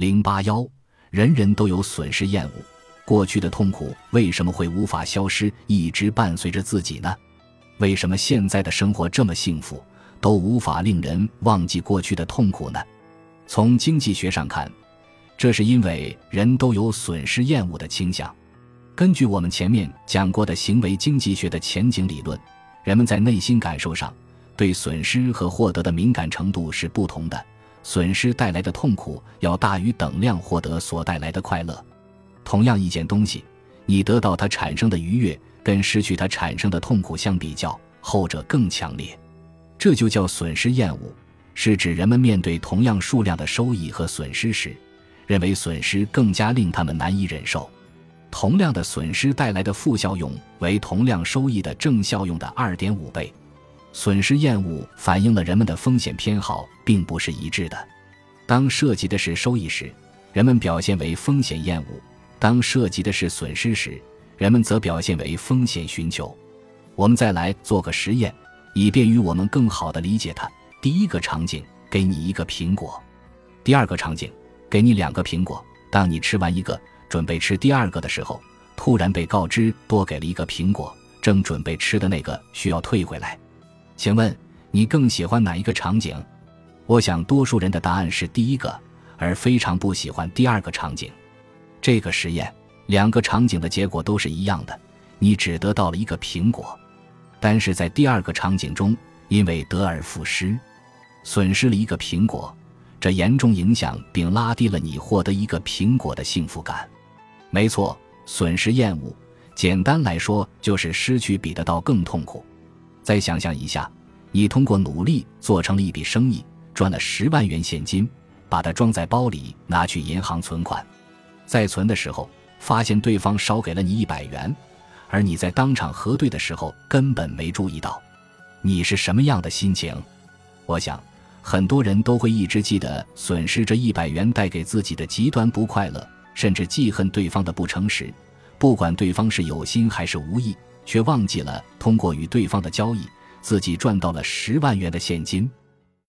零八幺，人人都有损失厌恶，过去的痛苦为什么会无法消失，一直伴随着自己呢？为什么现在的生活这么幸福，都无法令人忘记过去的痛苦呢？从经济学上看，这是因为人都有损失厌恶的倾向。根据我们前面讲过的行为经济学的前景理论，人们在内心感受上对损失和获得的敏感程度是不同的。损失带来的痛苦要大于等量获得所带来的快乐。同样一件东西，你得到它产生的愉悦，跟失去它产生的痛苦相比较，后者更强烈。这就叫损失厌恶，是指人们面对同样数量的收益和损失时，认为损失更加令他们难以忍受。同量的损失带来的负效用为同量收益的正效用的二点五倍。损失厌恶反映了人们的风险偏好并不是一致的。当涉及的是收益时，人们表现为风险厌恶；当涉及的是损失时，人们则表现为风险寻求。我们再来做个实验，以便于我们更好地理解它。第一个场景，给你一个苹果；第二个场景，给你两个苹果。当你吃完一个。准备吃第二个的时候，突然被告知多给了一个苹果，正准备吃的那个需要退回来。请问你更喜欢哪一个场景？我想多数人的答案是第一个，而非常不喜欢第二个场景。这个实验两个场景的结果都是一样的，你只得到了一个苹果，但是在第二个场景中，因为得而复失，损失了一个苹果，这严重影响并拉低了你获得一个苹果的幸福感。没错，损失厌恶，简单来说就是失去比得到更痛苦。再想象一下，你通过努力做成了一笔生意，赚了十万元现金，把它装在包里拿去银行存款，在存的时候发现对方少给了你一百元，而你在当场核对的时候根本没注意到，你是什么样的心情？我想，很多人都会一直记得损失这一百元带给自己的极端不快乐。甚至记恨对方的不诚实，不管对方是有心还是无意，却忘记了通过与对方的交易，自己赚到了十万元的现金。